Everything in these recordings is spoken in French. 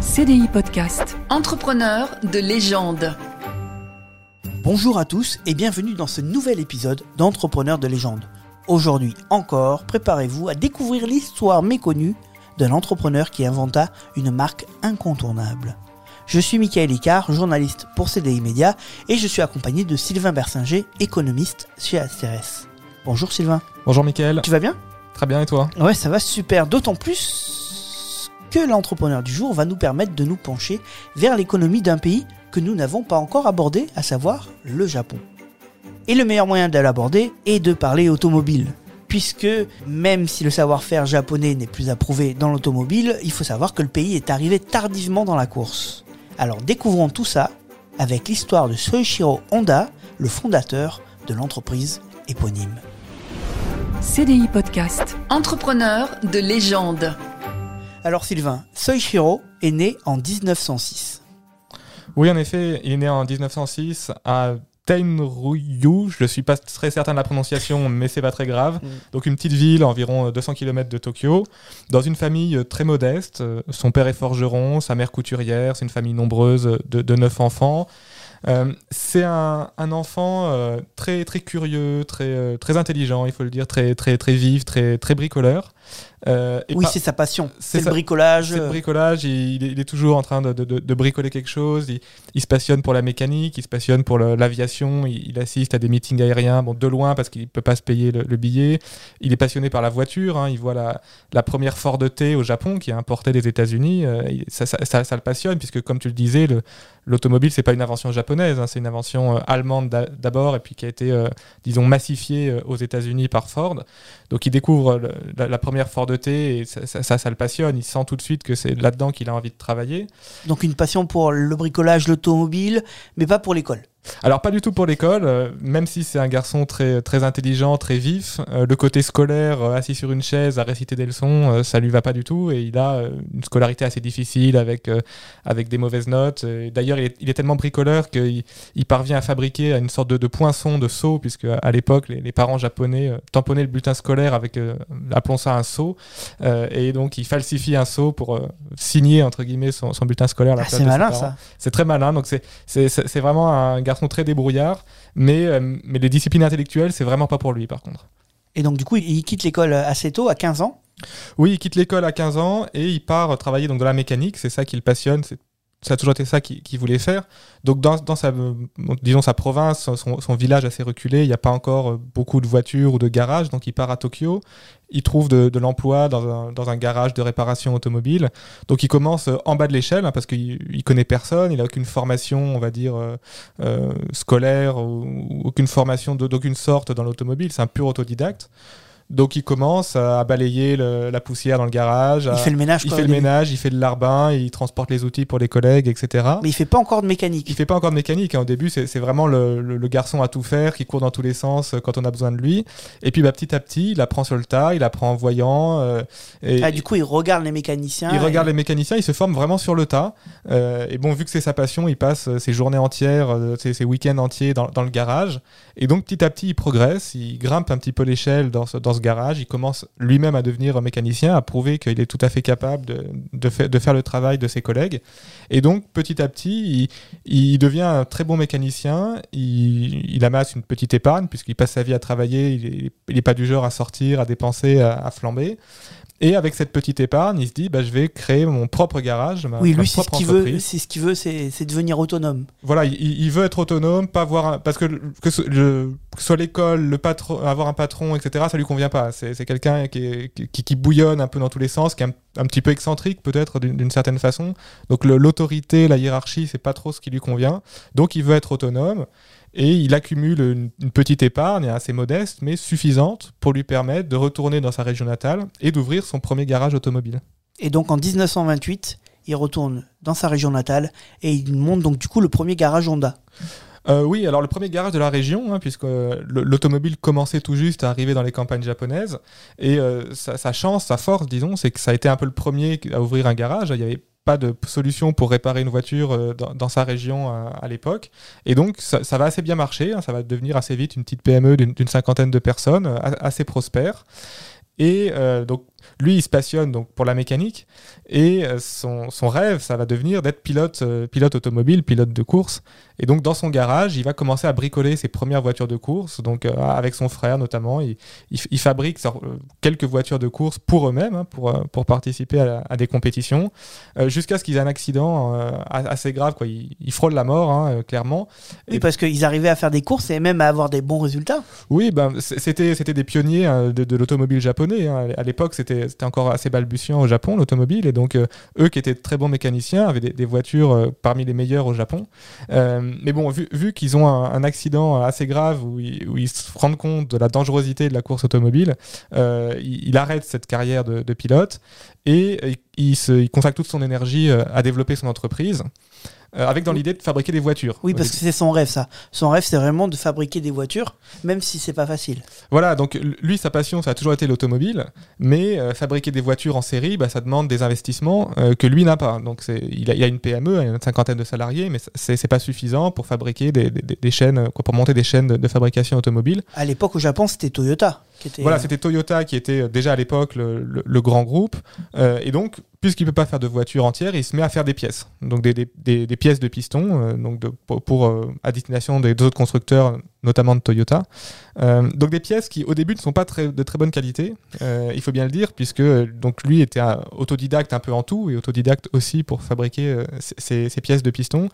CDI Podcast. Entrepreneur de légende. Bonjour à tous et bienvenue dans ce nouvel épisode d'Entrepreneurs de légende. Aujourd'hui encore, préparez-vous à découvrir l'histoire méconnue d'un entrepreneur qui inventa une marque incontournable. Je suis Michael Icard, journaliste pour CDI Média et je suis accompagné de Sylvain Bersinger, économiste chez Asteres. Bonjour Sylvain. Bonjour Michael. Tu vas bien? Très bien et toi? Ouais, ça va super. D'autant plus que l'entrepreneur du jour va nous permettre de nous pencher vers l'économie d'un pays que nous n'avons pas encore abordé, à savoir le Japon. Et le meilleur moyen de l'aborder est de parler automobile. Puisque même si le savoir-faire japonais n'est plus approuvé dans l'automobile, il faut savoir que le pays est arrivé tardivement dans la course. Alors découvrons tout ça avec l'histoire de Soichiro Honda, le fondateur de l'entreprise éponyme. CDI Podcast. Entrepreneur de légende. Alors Sylvain, Soichiro est né en 1906. Oui, en effet, il est né en 1906 à Tenryu. Je ne suis pas très certain de la prononciation, mais c'est pas très grave. Mm. Donc une petite ville, environ 200 km de Tokyo, dans une famille très modeste. Son père est forgeron, sa mère couturière. C'est une famille nombreuse de, de neuf enfants. Euh, c'est un, un enfant euh, très très curieux, très euh, très intelligent, il faut le dire, très très très vif, très très bricoleur. Euh, et Oui, c'est sa passion. c'est le bricolage. C'est le bricolage, il, il est, toujours en train de, de- de- de bricoler quelque chose, il, il se passionne pour la mécanique, il se passionne pour l'aviation, il, il assiste à des meetings aériens, bon, de loin parce qu'il ne peut pas se payer le, le billet, il est passionné par la voiture, hein, il voit la, la première Ford T au Japon qui est importée des États-Unis, euh, ça, ça- ça- ça le passionne puisque comme tu le disais, le- l'automobile c'est pas une invention japonaise, hein, c'est une invention euh, allemande d'a- d'abord et puis qui a été, euh, disons, massifiée euh, aux États-Unis par Ford. Donc il découvre le- la, la première Ford T et ça, ça le passionne. Il sent tout de suite que c'est là-dedans qu'il a envie de travailler. Donc une passion pour le bricolage, l'automobile, mais pas pour l'école. Alors pas du tout pour l'école, euh, même si c'est un garçon très, très intelligent, très vif, euh, le côté scolaire, euh, assis sur une chaise à réciter des leçons, ça lui va pas du tout et il a une scolarité assez difficile avec, avec des mauvaises notes. D'ailleurs il est, il est tellement bricoleur qu'il il parvient à fabriquer une sorte de, de poinçon, de seau, puisque à l'époque les, les parents japonais tamponnaient le bulletin scolaire avec, appelons ça un seau, et donc il falsifie un seau pour signer entre guillemets son, son bulletin scolaire. Ah, c'est malin ça. C'est très malin, donc c'est vraiment un garçon très débrouillard, mais, euh, mais les disciplines intellectuelles, c'est vraiment pas pour lui par contre. Et donc du coup, il quitte l'école assez tôt, à 15 ans? Oui, il quitte l'école à 15 ans et il part travailler donc, dans la mécanique, c'est ça qui le passionne, c'est- ça a toujours été ça qu'il voulait faire. Donc dans, sa, disons, sa province, son, village assez reculé, il n'y a pas encore euh, beaucoup de voitures ou de garages, donc il part à Tokyo, il trouve de, l'emploi dans un, garage de réparation automobile. Donc il commence euh, en bas de l'échelle hein, parce qu'il il connaît personne, il n'a aucune formation, on va dire, euh, scolaire ou, ou aucune formation d'aucune sorte dans l'automobile, c'est un pur autodidacte. Donc il commence à balayer le- la poussière dans le garage, Il fait le ménage. il quoi, fait le début. ménage, il fait le larbin, il transporte les outils pour les collègues, etc. Mais il fait pas encore de mécanique. Il fait pas encore de mécanique. hein. Au début, c'est vraiment le, le- le garçon à tout faire, qui court dans tous les sens euh, quand on a besoin de lui. Et puis, bah, petit à petit, il apprend sur le tas, il apprend en voyant. euh, et Ah, du coup, il regarde les mécaniciens. il et- regarde les mécaniciens, il se forme vraiment sur le tas. Euh, et bon, vu que c'est sa passion, il passe ses journées entières, ses, ses week-ends entiers dans, dans le garage. Et donc, petit à petit, il progresse, il grimpe un petit peu l'échelle dans ce, dans ce garage. Il commence lui-même à devenir mécanicien, à prouver qu'il est tout à fait capable de, de, fa- de faire le travail de ses collègues. Et donc, petit à petit, il, devient un très bon mécanicien. Il, amasse une petite épargne, puisqu'il passe sa vie à travailler. Il n'est pas du genre à sortir, à dépenser, à flamber. Et avec cette petite épargne, il se dit, bah, je vais créer mon propre garage, ma, Oui, ma lui, c'est ce propre qu'il veut. entreprise. C'est ce qu'il veut, c'est devenir autonome. Voilà, il, il veut être autonome, pas avoir un- parce que que ce, le- que ce soit l'école, le patron, avoir un patron, etc. Ça lui convient pas. C'est quelqu'un qui, qui, qui bouillonne un peu dans tous les sens, qui est un, un petit peu excentrique peut-être d'une certaine façon. Donc l'autorité, la hiérarchie, c'est pas trop ce qui lui convient. Donc il veut être autonome et il accumule une, une petite épargne assez modeste, mais suffisante pour lui permettre de retourner dans sa région natale et d'ouvrir son premier garage automobile. Et donc en 1928, il retourne dans sa région natale et il monte donc du coup le premier garage Honda. Euh, oui, alors le premier garage de la région, hein, puisque euh, le- l'automobile commençait tout juste à arriver dans les campagnes japonaises, et euh, sa, sa chance, sa force, disons, c'est que ça a été un peu le premier à ouvrir un garage. Il n'y avait pas de solution pour réparer une voiture euh, dans, sa région à, à l'époque, et donc ça, va assez bien marcher. hein, ça va devenir assez vite une petite PME d'une cinquantaine de personnes, euh, assez prospère. Et euh, donc lui, il se passionne donc pour la mécanique et euh, son, son rêve, ça va devenir d'être pilote, euh, pilote automobile, pilote de course. Et donc dans son garage, il va commencer à bricoler ses premières voitures de course. Donc euh, avec son frère notamment, il, il, il fabrique quelques voitures de course pour eux-mêmes, hein, pour, pour participer à, à des compétitions, euh, jusqu'à ce qu'ils aient un accident assez grave. Quoi. Il, il frôle la mort, hein, clairement. Oui, Et- parce qu'ils arrivaient à faire des courses et même à avoir des bons résultats. Oui, ben, c'était c'était des pionniers hein, de, de l'automobile japonais. À l'époque, c'était c'était encore assez balbutiant au Japon, l'automobile. Et donc, euh, eux qui étaient très bons mécaniciens avaient des, voitures euh, parmi les meilleures au Japon. Euh, mais bon, vu, vu qu'ils ont un, accident assez grave où ils, se rendent compte de la dangerosité de la course automobile, il, arrête cette carrière de, pilote et il, consacre toute son énergie à développer son entreprise. Euh, avec dans l'idée de fabriquer des voitures. Oui, parce que c'est son rêve, ça. Son rêve, c'est vraiment de fabriquer des voitures, même si c'est pas facile. Voilà, donc lui, sa passion, ça a toujours été l'automobile, mais euh, fabriquer des voitures en série, bah, ça demande des investissements euh, que lui n'a pas. Donc il a, il a une PME, il a une cinquantaine de salariés, mais c'est pas suffisant pour fabriquer des, des- des chaînes, quoi, pour monter des chaînes de, de fabrication automobile. À l'époque, au Japon, c'était Toyota qui était. Voilà, c'était Toyota qui était déjà à l'époque le, le- le grand groupe, et donc puisqu'il peut pas faire de voiture entière, il se met à faire des pièces, donc des, des- des- des pièces de piston, euh, donc de- pour, pour, euh, à destination des autres constructeurs, notamment de Toyota. Euh, donc des pièces qui au début ne sont pas très, de très bonne qualité, euh, il faut bien le dire, puisque euh, donc lui était un autodidacte un peu en tout et autodidacte aussi pour fabriquer euh, ces, ces pièces de piston.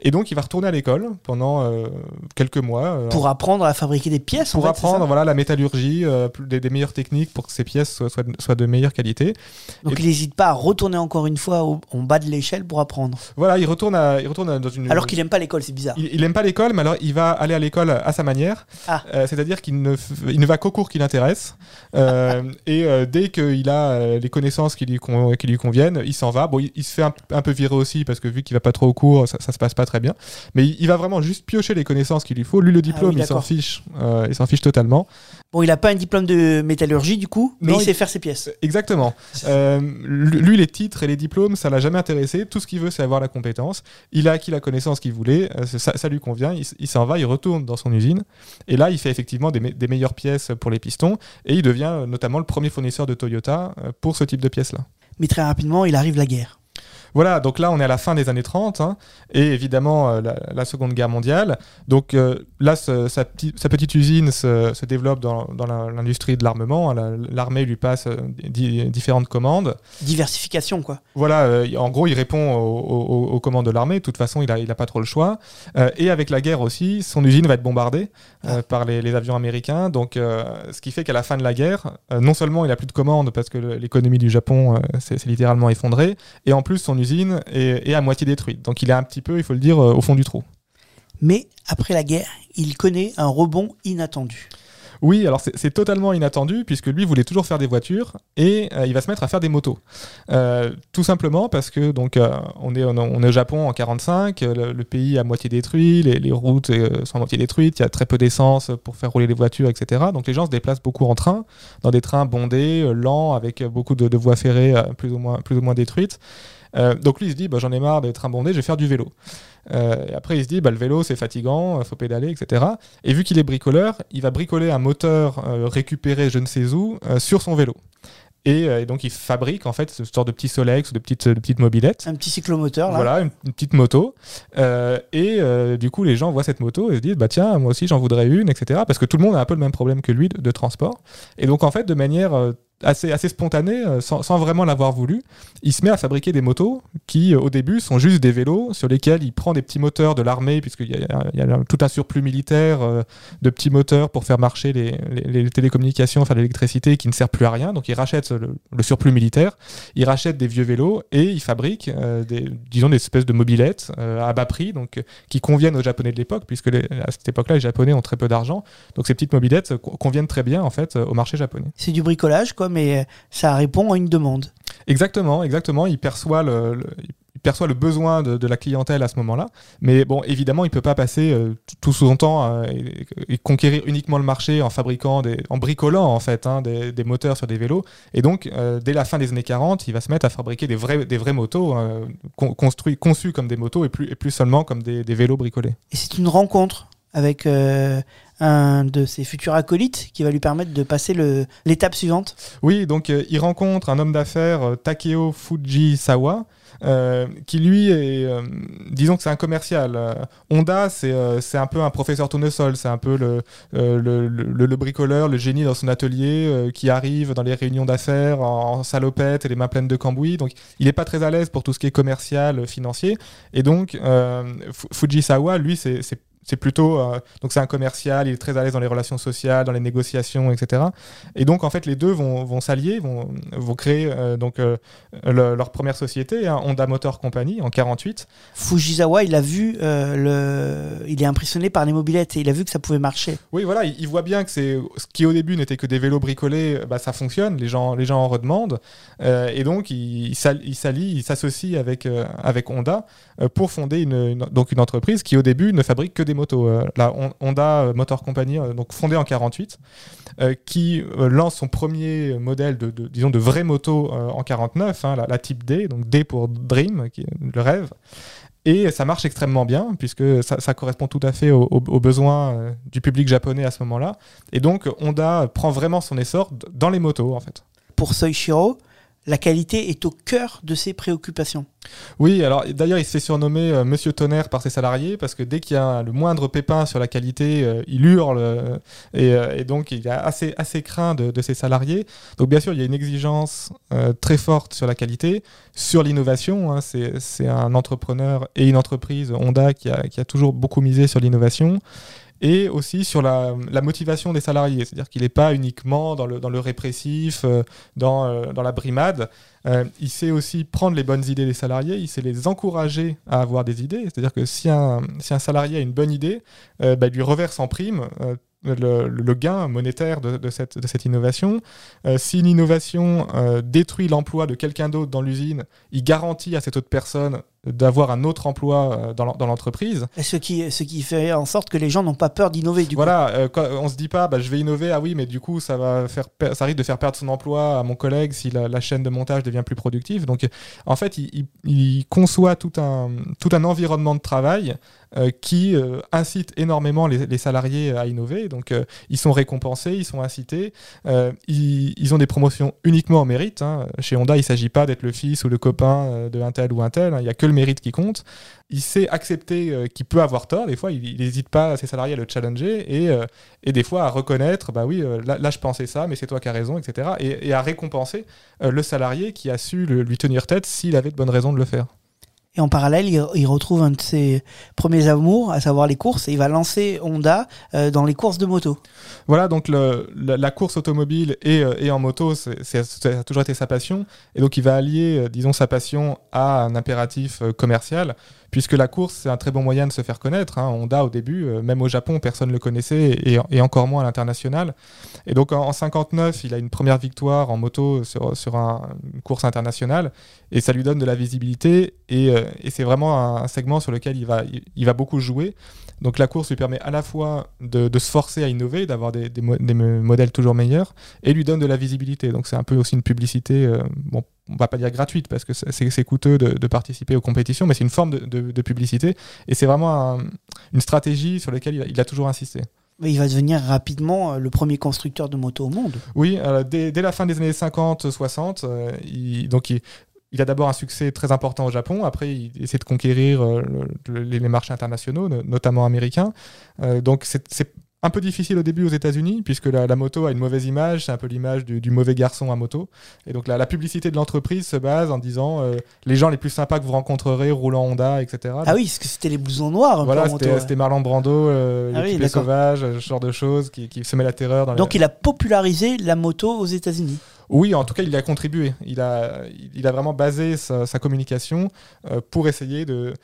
Et donc il va retourner à l'école pendant euh, quelques mois. euh, Pour apprendre à fabriquer des pièces, pour en fait, c'est apprendre voilà, la métallurgie, euh, des, des meilleures techniques pour que ces pièces soient, soient, soient de meilleure qualité. Donc Et- il n'hésite pas à retourner encore une fois au, en bas de l'échelle pour apprendre. Voilà, il retourne, à, il retourne à- dans une. Alors qu'il aime pas l'école, c'est bizarre. Il, il aime pas l'école, mais alors il va aller à l'école à sa manière. Ah. Euh, C'est-à-dire qu'il ne, f- il ne va qu'aux cours qui l'intéressent. Euh, et euh, dès qu'il a les connaissances qui lui, con- qui lui conviennent, il s'en va. Bon, il, il se fait un, un peu virer aussi parce que vu qu'il va pas trop aux cours, ça, ça se passe pas très bien. Mais il, il va vraiment juste piocher les connaissances qu'il lui faut. Lui, le diplôme, Ah oui, il s'en fiche. il s'en fiche totalement. Bon, il a pas un diplôme de métallurgie du coup, mais Non, il il- sait faire ses pièces. Exactement. Euh, lui, les titres et les diplômes, ça l'a jamais intéressé. Tout ce qu'il veut, c'est avoir la compétence. Il a acquis la connaissance qu'il voulait. euh, ça, ça lui convient. Il, s'en va, il retourne dans son usine. Et là, il fait effectivement des, me- des meilleures pièces pour les pistons. Et il devient euh, notamment le premier fournisseur de Toyota euh, pour ce type de pièces-là. Mais très rapidement, il arrive la guerre. Voilà, donc là on est à la fin des années 30 hein, et évidemment euh, la, la Seconde Guerre mondiale. Donc euh, là, ce- sa, petit- sa petite usine se, se développe dans, dans la- l'industrie de l'armement. hein. La- L'armée lui passe euh, di- différentes commandes. Diversification, quoi. Voilà, en gros, il répond aux, aux- aux commandes de l'armée. De toute façon, il n'a il a pas trop le choix. Et avec la guerre aussi, son usine va être bombardée euh, par les, les avions américains. Donc, ce qui fait qu'à la fin de la guerre, non seulement il n'a plus de commandes parce que l'économie du Japon s'est s'est littéralement effondrée, et en plus son usine est à moitié détruite. Donc, il est un petit peu, il faut le dire, euh, au fond du trou. Mais après la guerre, il connaît un rebond inattendu. Oui, alors c'est totalement inattendu puisque lui voulait toujours faire des voitures et euh, il va se mettre à faire des motos. Euh, tout simplement parce que donc euh, on est on, on est au Japon en 45, euh, le, le pays est à moitié détruit, les, les routes sont à moitié détruites, il y a très peu d'essence pour faire rouler les voitures, etc. Donc les gens se déplacent beaucoup en train, dans des trains bondés, lents, avec beaucoup de, de voies ferrées plus ou moins plus ou moins détruites. Euh, donc lui il se dit bah, j'en ai marre des trains bondés, je vais faire du vélo. Euh, et après il se dit bah, le vélo c'est fatigant, il faut pédaler, etc. Et vu qu'il est bricoleur, il va bricoler un moteur euh, récupéré je ne sais où euh, sur son vélo. Et, euh, et donc il fabrique en fait ce genre de petits Solex ou de petites, de petites mobilettes. Un petit cyclomoteur, là. Voilà, une, une petite moto. Euh, et euh, du coup, les gens voient cette moto et se disent, bah tiens, moi aussi j'en voudrais une, etc. Parce que tout le monde a un peu le même problème que lui de, de transport. Et donc, en fait, de manière euh, assez, assez spontanée, euh, sans, sans vraiment l'avoir voulu, il se met à fabriquer des motos qui, euh, au début, sont juste des vélos sur lesquels il prend des petits moteurs de l'armée, puisqu'il y y a tout un surplus militaire euh, de petits moteurs pour faire marcher les, les- télécommunications, enfin l'électricité qui ne sert plus à rien. Donc, il rachète le, surplus militaire, il rachète des vieux vélos et il fabrique des, disons, des espèces de mobilettes à bas prix, donc, qui conviennent aux Japonais de l'époque, puisque à cette époque-là, les Japonais ont très peu d'argent. Donc, ces petites mobilettes co- conviennent très bien, en fait, au marché japonais. C'est du bricolage, quoi, mais euh, ça répond à une demande. Exactement, exactement. Il perçoit le, le- il perçoit le besoin de, de la clientèle à ce moment-là. Mais bon, évidemment, il peut pas passer euh, tout son temps euh, et, et conquérir uniquement le marché en fabriquant, des, en bricolant en fait hein, des, des moteurs sur des vélos. Et donc, euh, dès la fin des années 40, il va se mettre à fabriquer des vrais, des vraies motos con- construits, conçues comme des motos et plus, et plus seulement comme des, des vélos bricolés. Et c'est une rencontre avec euh, un de ses futurs acolytes qui va lui permettre de passer l'étape suivante. Oui, donc euh, il rencontre un homme d'affaires, euh, Takeo Fujisawa, euh, qui lui est, disons que c'est un commercial. Honda, c'est un peu un professeur tournesol, c'est un peu le, le, le- le bricoleur, le génie dans son atelier qui arrive dans les réunions d'affaires en, en salopette et les mains pleines de cambouis. Donc il n'est pas très à l'aise pour tout ce qui est commercial, financier. Et donc Fu- Fujisawa, lui, c'est c'est- plutôt euh, donc c'est un commercial, il est très à l'aise dans les relations sociales, dans les négociations, etc. Et donc en fait les deux vont, vont s'allier, vont, vont créer euh, donc euh, le- leur première société, hein, Honda Motor Company en 48. Fujisawa, il a vu le, il est impressionné par les mobilettes et il a vu que ça pouvait marcher. Oui, voilà, il, il voit bien que c'est ce qui au début n'était que des vélos bricolés, bah, ça fonctionne, les gens, les gens en redemandent, et donc il, il s'al- il s'allie, il s'associe avec avec Honda pour fonder une, une- donc une entreprise qui au début ne fabrique que des Euh, Honda Motor Company, euh, fondée en 48, euh, qui euh, lance son premier modèle de, disons de vraie moto euh, en 49, hein, la, Type D, donc D pour Dream, le rêve. Et ça marche extrêmement bien, puisque ça, correspond tout à fait aux, aux- besoins euh, du public japonais à ce moment-là. Et donc, Honda prend vraiment son essor dans les motos, en fait. Pour Soichiro, la qualité est au cœur de ses préoccupations. Oui, alors d'ailleurs, il se fait surnommer euh, Monsieur Tonnerre par ses salariés, parce que dès qu'il y a le moindre pépin sur la qualité, euh, il hurle, euh, et, donc il est assez, assez craint de, de ses salariés. Donc bien sûr, il y a une exigence très forte sur la qualité, sur l'innovation. hein. c'est c'est un entrepreneur et une entreprise, Honda, qui a, qui a toujours beaucoup misé sur l'innovation. Et aussi sur la, motivation des salariés, c'est-à-dire qu'il n'est pas uniquement dans le, répressif, euh, dans, euh, dans la brimade, euh, il sait aussi prendre les bonnes idées des salariés, il sait les encourager à avoir des idées. C'est-à-dire que si un, salarié a une bonne idée, bah, il lui reverse en prime le, gain monétaire de, cette, innovation. Si une innovation euh, détruit l'emploi de quelqu'un d'autre dans l'usine, il garantit à cette autre personne d'avoir un autre emploi euh, dans l'en- dans l'entreprise. Ce qui, ce qui fait en sorte que les gens n'ont pas peur d'innover du coup. Voilà, euh, quand- on se dit pas, bah, je vais innover, ah oui, mais du coup, ça va faire, ça risque de faire perdre son emploi à mon collègue si la, la chaîne de montage devient plus productive. Donc, en fait, il, il- il conçoit tout un, tout un environnement de travail euh, qui euh, incite énormément les, les salariés à innover. Donc, euh, ils sont récompensés, ils sont incités, ils, ils ont des promotions uniquement au mérite. hein. Chez Honda, il ne s'agit pas d'être le fils ou le copain de un tel ou un tel. hein. Il n'y a que le mérite qui compte. Il sait accepter euh, qu'il peut avoir tort. Des fois, il n'hésite pas à ses salariés à le challenger et, euh, et des fois à reconnaître, bah oui, euh, là, je pensais ça, mais c'est toi qui as raison, etc. Et, à récompenser le salarié qui a su lui tenir tête s'il avait de bonnes raisons de le faire. Et en parallèle, il, retrouve un de ses premiers amours, à savoir les courses, et il va lancer Honda euh, dans les courses de moto. Voilà, donc la, course automobile et, euh, en moto, ça a toujours été sa passion. Et donc il va allier, euh, disons, sa passion à un impératif commercial, puisque la course, c'est un très bon moyen de se faire connaître. hein. Honda, au début, même au Japon, personne ne le connaissait, et, encore moins à l'international. Et donc en, en 59, il a une première victoire en moto sur, sur un- une course internationale, et ça lui donne de la visibilité, et, et c'est vraiment un, un segment sur lequel il va, il- il va beaucoup jouer. Donc la course lui permet à la fois de, de se forcer à innover, d'avoir des, des mo- des mo- modèles toujours meilleurs, et lui donne de la visibilité. Donc c'est un peu aussi une publicité, euh, bon, on va pas dire gratuite parce que c'est- coûteux de, de participer aux compétitions, mais c'est une forme de, publicité, et c'est vraiment un- une stratégie sur laquelle il a, il a toujours insisté. Mais il va devenir rapidement euh, le premier constructeur de moto au monde. Oui, euh, dès, dès la fin des années 50-60, euh, donc il, il a d'abord un succès très important au Japon, après il essaie de conquérir euh, le- le- les marchés internationaux, no- notamment américains. Euh, donc c'est un peu difficile au début aux États-Unis, puisque la, la moto a une mauvaise image, c'est un peu l'image du, du mauvais garçon à moto. Et donc la, la publicité de l'entreprise se base en disant euh, les gens les plus sympas que vous rencontrerez roulant Honda, etc. Ah oui, parce que c'était les blousons noirs. Voilà, c'était ouais. Marlon Brando, euh, Ah oui, d'accord. sauvage, ce genre de choses qui, qui semait la terreur. Dans les- Donc il a popularisé la moto aux États-Unis. Oui, en tout cas, il a contribué. Il a, vraiment basé sa, communication euh, pour essayer de,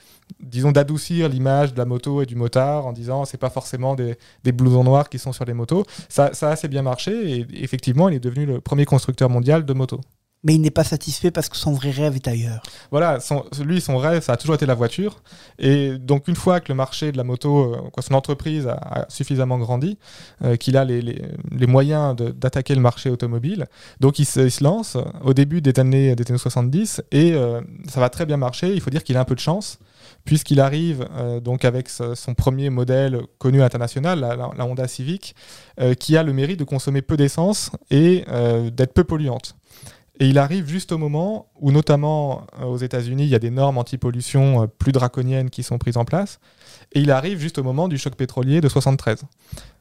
disons, d'adoucir l'image de la moto et du motard en disant c'est pas forcément des, des blousons noirs qui sont sur les motos. Ça, ça a assez bien marché et effectivement, il est devenu le premier constructeur mondial de motos. Mais il n'est pas satisfait parce que son vrai rêve est ailleurs. Voilà, lui, son rêve, ça a toujours été la voiture. Et donc, une fois que le marché de la moto, euh, son entreprise a, suffisamment grandi, euh, qu'il a les, moyens d'attaquer le marché automobile, donc il se, lance au début des années, des années 70 et euh, ça va très bien marcher. Il faut dire qu'il a un peu de chance puisqu'il arrive donc avec son premier modèle connu à l'international, la, la- Honda Civic, qui a le mérite de consommer peu d'essence et d'être peu polluante. Et il arrive juste au moment où, notamment euh, aux États-Unis, il y a des normes anti-pollution euh, plus draconiennes qui sont prises en place. Et il arrive juste au moment du choc pétrolier de 73.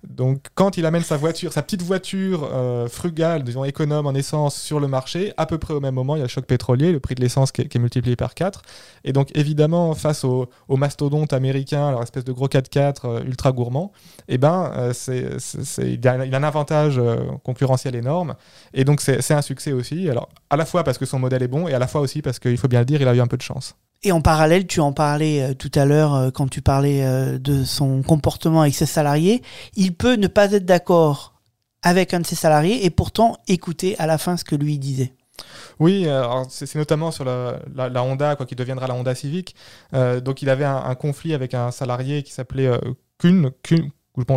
Donc, quand il amène sa voiture, sa petite voiture euh, frugale, disons économe en essence, sur le marché, à peu près au même moment, il y a le choc pétrolier, le prix de l'essence qui, est- multiplié par 4. Et donc, évidemment, face au, au mastodonte américain, leur espèce de gros 4x4 euh, ultra gourmand, eh ben, euh, c'est, il, a, un avantage concurrentiel énorme. Et donc, c'est, c'est un succès aussi. Alors, à la fois parce que son modèle est bon, et à la fois aussi parce qu'il faut bien le dire, il a eu un peu de chance. Et en parallèle, tu en parlais euh, tout à l'heure euh, quand tu parlais euh, de son comportement avec ses salariés. Il peut ne pas être d'accord avec un de ses salariés et pourtant écouter à la fin ce que lui disait. Oui, c'est notamment sur la, Honda, quoi, qui deviendra la Honda Civic. Donc il avait un, conflit avec un salarié qui s'appelait euh,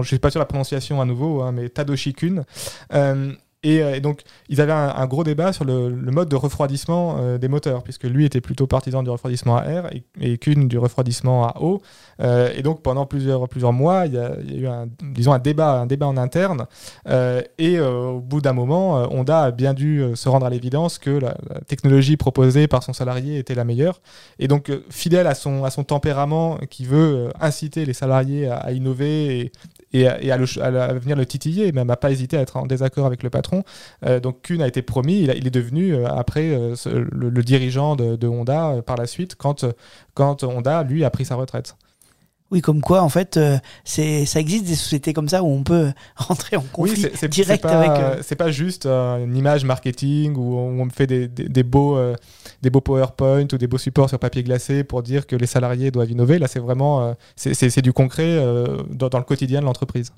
je suis pas sûr de la prononciation à nouveau, hein, mais Tadoshi Kun. Euh, et, euh, et donc, ils avaient un, un gros débat sur le, mode de refroidissement euh, des moteurs, puisque lui était plutôt partisan du refroidissement à air et, et Kuhn du refroidissement à eau. Euh, et donc, pendant plusieurs, plusieurs mois, il y, a, eu un, disons, un, débat, un débat en interne. Et au bout d'un moment, Honda a bien dû se rendre à l'évidence que la, technologie proposée par son salarié était la meilleure. Et donc, fidèle à son, à son tempérament qui veut inciter les salariés à, innover et, à, et à, le, à, venir le titiller, même à pas hésiter à être en désaccord avec le patron. Euh, donc Kuhn a été promis, il, a- il est devenu euh, après euh, le, le dirigeant de, de Honda euh, par la suite quand, euh, quand Honda, lui, a pris sa retraite. Oui, comme quoi, en fait, euh, c'est, ça existe des sociétés comme ça où on peut rentrer en conflit c'est- c'est- direct pas, avec. euh, C'est pas juste euh, une image marketing où on, on fait des, des, des beaux, des beaux PowerPoint ou des beaux supports sur papier glacé pour dire que les salariés doivent innover. Là, c'est vraiment c'est- du concret dans, dans le quotidien de l'entreprise.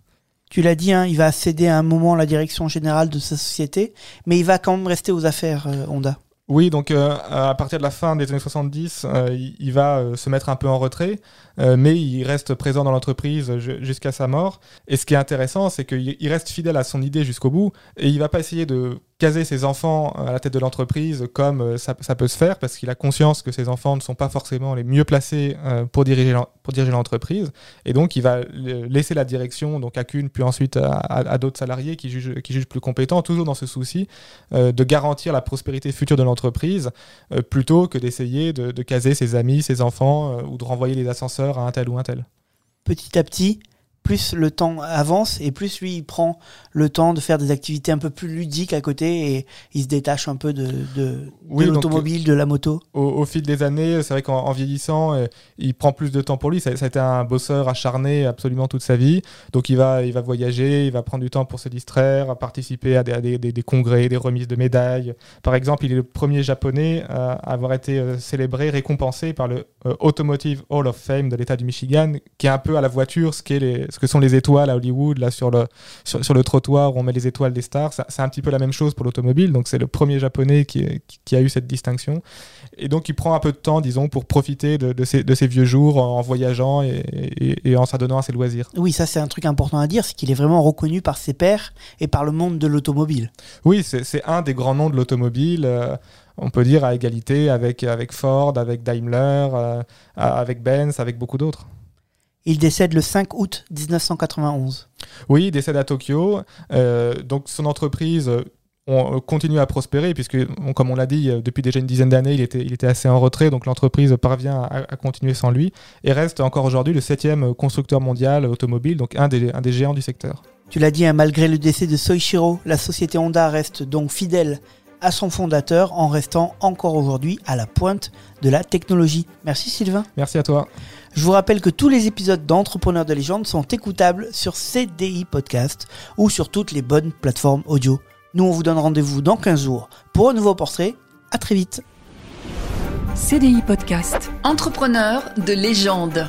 Tu l'as dit, hein, il va céder à un moment la direction générale de sa société, mais il va quand même rester aux affaires, Honda. Oui, donc euh, à partir de la fin des années 70, euh, il, va euh, se mettre un peu en retrait, mais il reste présent dans l'entreprise ju- jusqu'à sa mort. Et ce qui est intéressant, c'est qu'il il reste fidèle à son idée jusqu'au bout, et il va pas essayer de caser ses enfants à la tête de l'entreprise comme euh, ça, ça peut se faire, parce qu'il a conscience que ses enfants ne sont pas forcément les mieux placés euh, pour diriger l'entreprise, et donc il va laisser la direction donc à Kuhn, puis ensuite à, d'autres salariés qui jugent, qui jugent plus compétents, toujours dans ce souci euh, de garantir la prospérité future de l'entreprise plutôt que d'essayer de, caser ses amis, ses enfants ou de renvoyer les ascenseurs à un tel ou un tel. Petit à petit, plus le temps avance et plus lui, il prend le temps de faire des activités un peu plus ludiques à côté et il se détache un peu de, de, Oui, de donc, l'automobile, de la moto. Au, au fil des années, c'est vrai qu'en en vieillissant, euh, il prend plus de temps pour lui. Ça, ça a été un bosseur acharné absolument toute sa vie. Donc il va, il va voyager, il va prendre du temps pour se distraire, à participer à des, à des- des- des congrès, des remises de médailles. Par exemple, il est le premier japonais à avoir été euh, célébré, récompensé par le euh, Automotive Hall of Fame de l'État du Michigan, qui est un peu à la voiture ce, qu'est les, ce que sont les étoiles à Hollywood, là sur le, sur, sur le trottoir où on met les étoiles des stars. C'est un petit peu la même chose pour l'automobile. Donc c'est le premier japonais qui, qui- qui a eu cette distinction. Et donc, il prend un peu de temps, disons, pour profiter de, de, ses, de ses vieux jours en voyageant et, et- et en s'adonnant à ses loisirs. Oui, ça c'est un truc important à dire, c'est qu'il est vraiment reconnu par ses pairs et par le monde de l'automobile. Oui, c'est c'est un des grands noms de l'automobile. euh, on peut dire à égalité avec, avec Ford, avec Daimler, euh, avec Benz, avec beaucoup d'autres. Il décède le 5 août 1991. Oui, il décède à Tokyo. Euh, donc son entreprise euh, on, continue à prospérer puisque, on- comme on l'a dit, euh, depuis déjà une dizaine d'années, il était, il était assez en retrait. Donc l'entreprise parvient à, à continuer sans lui et reste encore aujourd'hui le septième constructeur mondial automobile, donc un des, un des géants du secteur. Tu l'as dit, hein, malgré le décès de Soichiro, la société Honda reste donc fidèle à son fondateur en restant encore aujourd'hui à la pointe de la technologie. Merci Sylvain. Merci à toi. Je vous rappelle que tous les épisodes d'Entrepreneurs de légende sont écoutables sur CDI Podcast ou sur toutes les bonnes plateformes audio. Nous, on vous donne rendez-vous dans 15 jours pour un nouveau portrait. À très vite. CDI Podcast. Entrepreneur de légende.